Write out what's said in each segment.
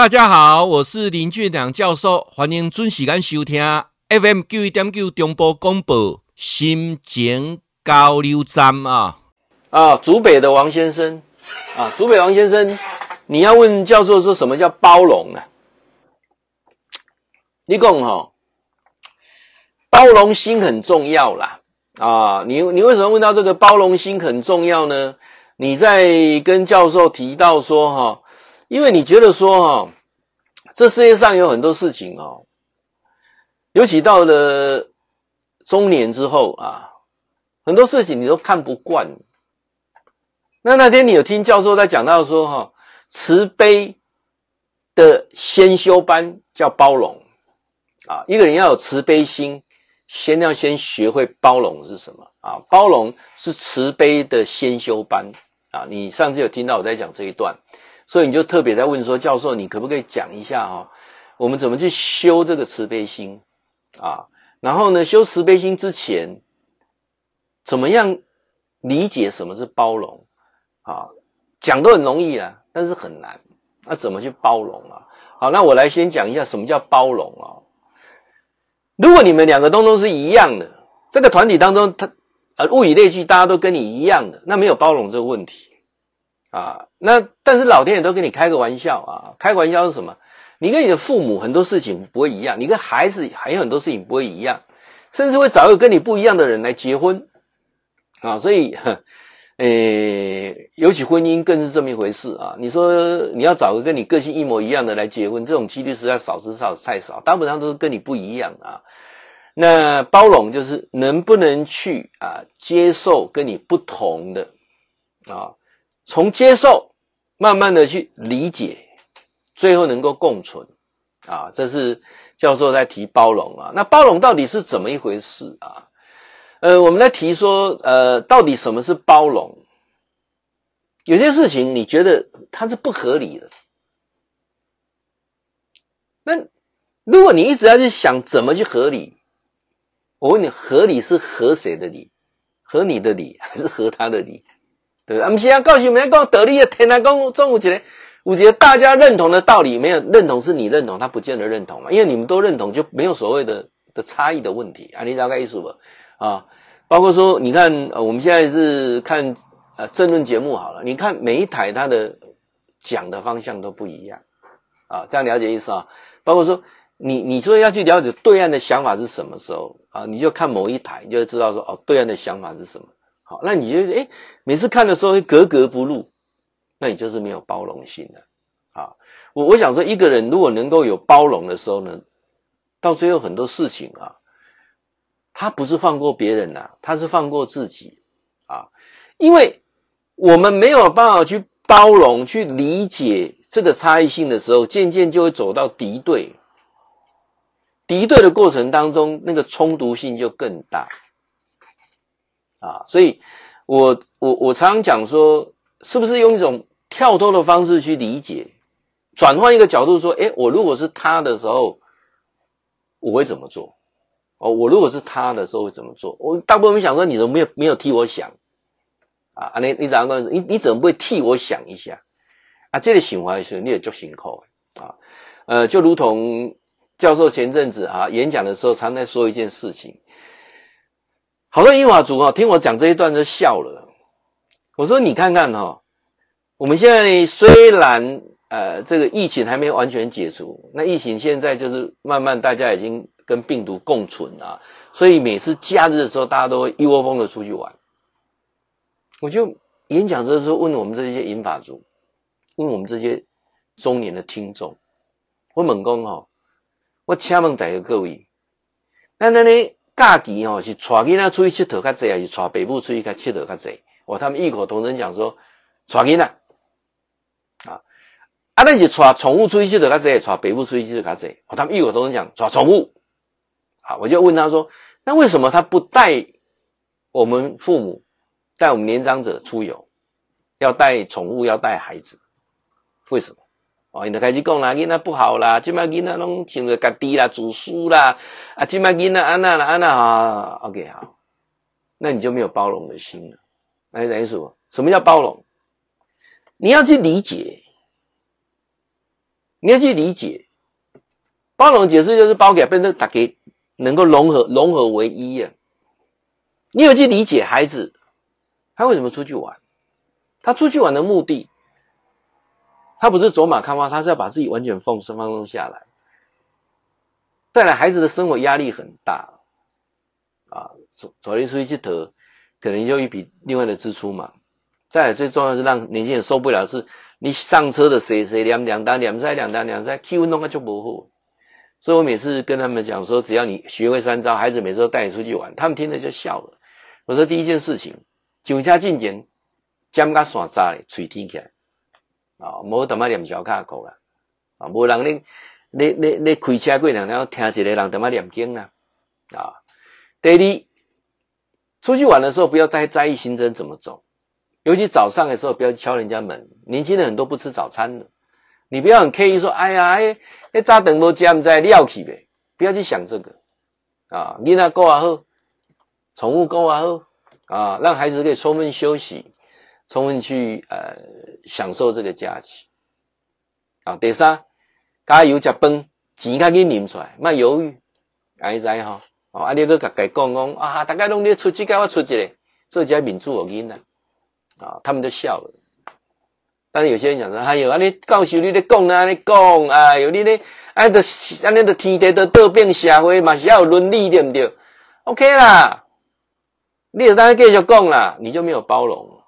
大家好，我是林俊良教授，欢迎准时间收听 FM 九一点九中波广播心情交流站啊啊，竹北的王先生啊，竹北王先生，你要问教授说什么叫包容呢？你讲哈，包容心很重要啦啊，你你为什么问到这个包容心很重要呢？你在跟教授提到说哈。因为你觉得说哈，这世界上有很多事情哦，尤其到了中年之后啊，很多事情你都看不惯。那那天你有听教授在讲到说哈，慈悲的先修班叫包容啊，一个人要有慈悲心，先要先学会包容是什么啊？包容是慈悲的先修班啊。你上次有听到我在讲这一段。所以你就特别在问说，教授，你可不可以讲一下哈，我们怎么去修这个慈悲心啊？然后呢，修慈悲心之前，怎么样理解什么是包容啊？讲都很容易啊，但是很难。那怎么去包容啊？好，那我来先讲一下什么叫包容啊。如果你们两个东东是一样的，这个团体当中，他呃物以类聚，大家都跟你一样的，那没有包容这个问题。啊，那但是老天爷都跟你开个玩笑啊！开个玩笑是什么？你跟你的父母很多事情不会一样，你跟孩子还有很多事情不会一样，甚至会找一个跟你不一样的人来结婚啊！所以，呃，尤其婚姻更是这么一回事啊！你说你要找个跟你个性一模一样的来结婚，这种几率实在少之少太少，大部分上都是跟你不一样啊。那包容就是能不能去啊接受跟你不同的啊。从接受，慢慢的去理解，最后能够共存，啊，这是教授在提包容啊。那包容到底是怎么一回事啊？呃，我们来提说，呃，到底什么是包容？有些事情你觉得它是不合理的，那如果你一直要去想怎么去合理，我问你，合理是合谁的理？合你的理，还是合他的理？对，不是啊，告诉你们讲得力的天啊，讲中午起来，我觉得大家认同的道理没有认同，是你认同，他不见得认同嘛，因为你们都认同，就没有所谓的的差异的问题啊。你大概意思吧？啊，包括说，你看，呃，我们现在是看呃政论节目好了，你看每一台它的讲的方向都不一样啊，这样了解意思啊？包括说，你你说要去了解对岸的想法是什么时候啊？你就看某一台，你就知道说，哦，对岸的想法是什么。好，那你觉得，诶，每次看的时候会格格不入，那你就是没有包容心的。啊，我我想说，一个人如果能够有包容的时候呢，到最后很多事情啊，他不是放过别人呐、啊，他是放过自己啊，因为我们没有办法去包容、去理解这个差异性的时候，渐渐就会走到敌对，敌对的过程当中，那个冲突性就更大。啊，所以我，我我常常讲说，是不是用一种跳脱的方式去理解，转换一个角度说，诶，我如果是他的时候，我会怎么做？哦，我如果是他的时候会怎么做？我大部分想说，你怎么没有没有替我想？啊，你你怎样讲？你你怎么不会替我想一下？啊，这个想法的时候，你也做辛苦啊。呃，就如同教授前阵子啊演讲的时候，常在说一件事情。好多银发族哈，听我讲这一段就笑了。我说你看看哈，我们现在虽然呃这个疫情还没完全解除，那疫情现在就是慢慢大家已经跟病毒共存了，所以每次假日的时候，大家都会一窝蜂的出去玩。我就演讲的时候问我们这些银发族，问我们这些中年的听众，我猛讲哈，我请问大家各位，那那呢？假期哦，是带囡仔出去佚佗较济，还是带爸母出去较佚佗较济？哦，他们异口同声讲说，带囡仔啊，啊，那是带宠物出去佚佗较济，带爸母出去佚佗较济？哦，他们异口同声讲带宠物。好，我就问他说，那为什么他不带我们父母、带我们年长者出游，要带宠物，要带孩子？为什么？哦，你就开始讲啦，囡仔不好啦，现在囡仔拢想着家己啦，煮书啦，啊，现在囡仔安那啦，安那好，OK 好，那你就没有包容的心了。来，等于什么？什么叫包容？你要去理解，你要去理解。包容解释就是包给变成大家能够融合融合为一啊。你有去理解孩子，他为什么出去玩？他出去玩的目的，他不是走马看花，他是要把自己完全放松放松下来。再来，孩子的生活压力很大啊，走走一出去去得，可能就一笔另外的支出嘛。再来，最重要是让年轻人受不了是，你上车的谁谁两两单两塞两单两塞，气温弄个就不好。所以我每次跟他们讲说，只要你学会三招，孩子每次都带你出去玩，他们听了就笑了。我说第一件事情，酒家进前，将个耍渣的嘴听起来啊，莫他念小卡口啊，啊，无人你你你你开车过两天，听一个人他妈念经啦，啊。第二，出去玩的时候不要太在意行程怎么走，尤其早上的时候不要敲人家门。年轻人很多不吃早餐的。你不要很刻意说，哎呀，哎，那早顿无吃，不知料去呗。不要去想这个啊，囡仔顾也好，宠物顾也好啊，让孩子可以充分休息，充分去呃享受这个假期啊。第三，加油吃饭，钱赶紧领出来，莫犹豫，安知哈？啊，你搁甲家讲讲啊，大家拢咧出钱，该我出一个，这才民主的囡仔啊，他们都笑了。但是有些人讲说，哎呦，啊你教授你咧讲啊，你讲，哎呦，你咧，哎，的，安尼的天地都倒变社会嘛，是要有伦理对不对？OK 啦，你就当继续讲啦，你就没有包容，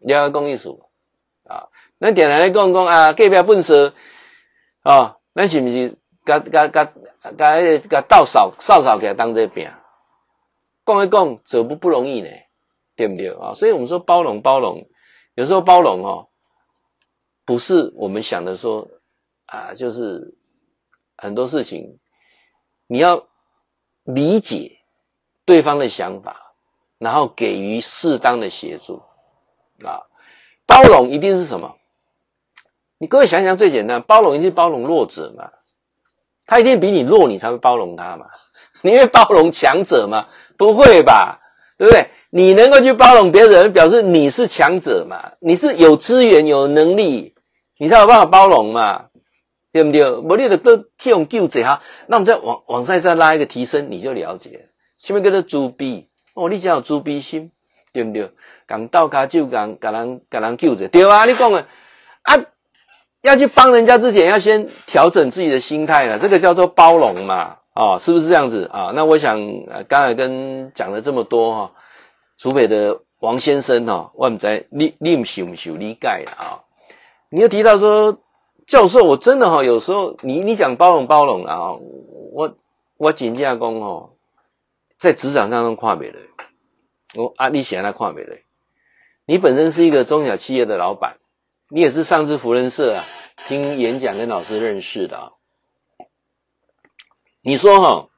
你要讲意思啊？咱点来来讲讲啊，隔壁笨蛇啊，咱是不是甲甲甲甲迄个甲倒扫扫扫起来当这边？讲一讲，这不不容易呢，对不对啊？所以我们说包容包容。有时候包容哦，不是我们想的说啊，就是很多事情你要理解对方的想法，然后给予适当的协助啊。包容一定是什么？你各位想想最简单，包容一定是包容弱者嘛，他一定比你弱，你才会包容他嘛。你会包容强者吗？不会吧，对不对？你能够去包容别人，表示你是强者嘛？你是有资源、有能力，你才有办法包容嘛？对不对？我你的都替我救者哈，那我们再往往上再拉一个提升，你就了解。什么叫做猪逼？哦，你只要有猪逼心，对不对？讲倒卡就讲，给人给人救者，对啊，你讲了啊，要去帮人家之前，要先调整自己的心态了，这个叫做包容嘛？啊、是不是这样子啊？那我想，呃，刚才跟讲了这么多哈。竹北的王先生哈，我们在你你是不是有理解啊？你又提到说，教授，我真的哈，有时候你你讲包容包容啊，我我真正讲哦，在职场上都跨不了，我啊，你显然看不了。你本身是一个中小企业的老板，你也是上次福人社啊听演讲跟老师认识的啊。你说哈，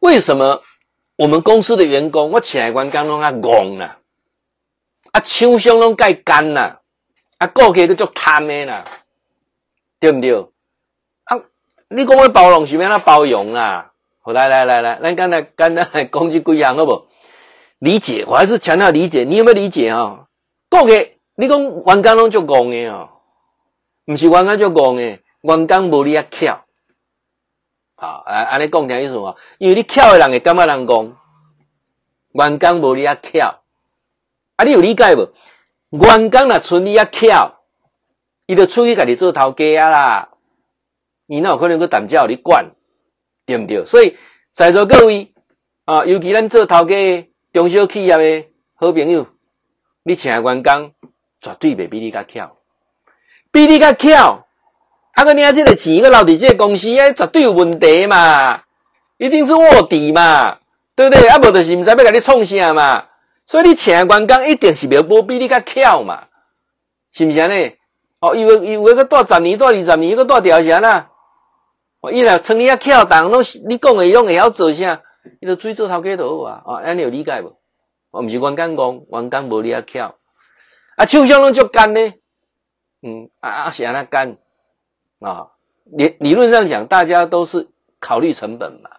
为什么？我们公司的员工，我起来关刚拢啊戆啦，啊厂商拢盖干啦，啊个个都足贪的啦，对不对？啊，你讲我包容是免那包容啦？好，来来来来，咱刚才刚才讲这几样好不？理解，我还是强调理解。你有没有理解哈？顾客，你讲员工拢足戆的哦，不是员工足戆的，员工无你啊巧。啊，安安尼讲听意思嘛？因为你巧的人会感觉人讲，员工无你遐巧，啊，你有理解无？员工若剩你遐巧，伊就出去家己做头家啊啦，伊哪有可能搁担家互你管，对不对？所以在座各位啊，尤其咱做头家中小企业的好朋友，你请员工绝对袂比你较巧，比你较巧。啊，个你啊，这个钱个留伫这个公司，哎，绝对有问题嘛，一定是卧底嘛，对不对？啊，无就是毋知要甲你创啥嘛，所以你请员工一定是袂无比你较巧嘛，是毋是安尼？哦，伊有伊有个带十年、带二十年，伊个带调啥啦？哦，伊若趁你遐巧，当拢你讲的伊拢会晓做啥？伊就出去做头家都好啊。哦，安尼有理解无？哦，毋是员工讲，员工无你遐巧，啊，厂商拢足干呢，嗯，啊啊是安那干。啊，理理论上讲，大家都是考虑成本嘛，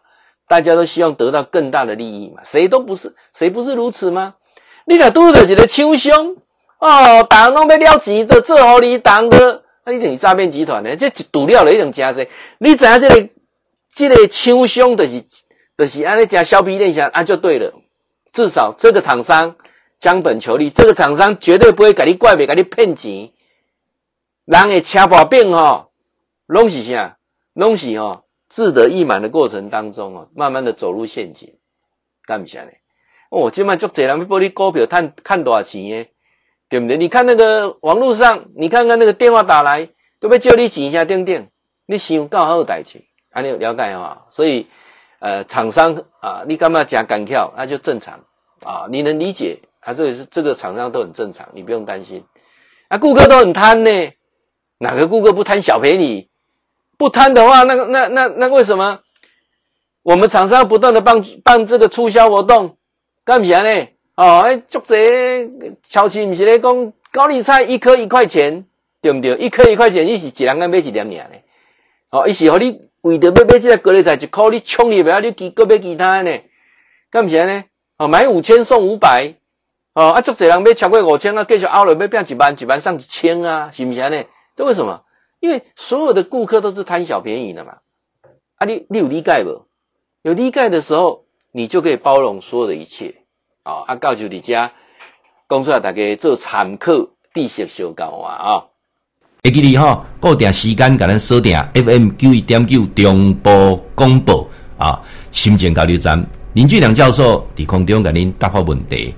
大家都希望得到更大的利益嘛，谁都不是，谁不是如此吗？你若拄着一个厂商哦，党拢要了钱的，做好你党的，那一定是诈骗集团呢？这赌料了一种加税。你知影这个这个厂商就是就是安尼加削皮练下啊，就对了。至少这个厂商将本求利，这个厂商绝对不会给你怪美，给你骗钱。人的车把变哈，拢是啥？拢是哦，志得意满的过程当中哦，慢慢的走入陷阱。干不下来哦，今晚就这人要帮你股票看看多少钱耶？对不对？你看那个网络上，你看看那个电话打来，都被叫你钱一下钉钉，你想刚好代志，啊，你了解哈？所以，呃，厂商啊，你干嘛讲敢跳，那就正常啊，你能理解，还是是这个厂商都很正常，你不用担心。啊，顾客都很贪呢，哪个顾客不贪小便宜？不贪的话，那个那那那为什么我们厂商不断的办办这个促销活动，干啥呢？哦，哎，作者超市不是咧讲高丽菜一颗一块钱，对不对？一颗一块钱，一是几人个买一点点呢。哦，一是和你为着要买这个高丽菜一块，你冲入来，你其个买其他呢？干啥呢？哦，买五千送五百，哦，啊，作者人买超过五千啊，继续凹了要变一万，一万上一千啊，是不是呢？这为什么？因为所有的顾客都是贪小便宜的嘛。啊，你你有理解不？有理解的时候，你就可以包容所有的一切。哦，啊，告诉你家，讲出来大家做参考，知识小教啊啊！会记你吼，固定时间甲咱锁定 FM 九一点九中波广播啊，心情交流站林俊良教授伫空中甲恁答复问题。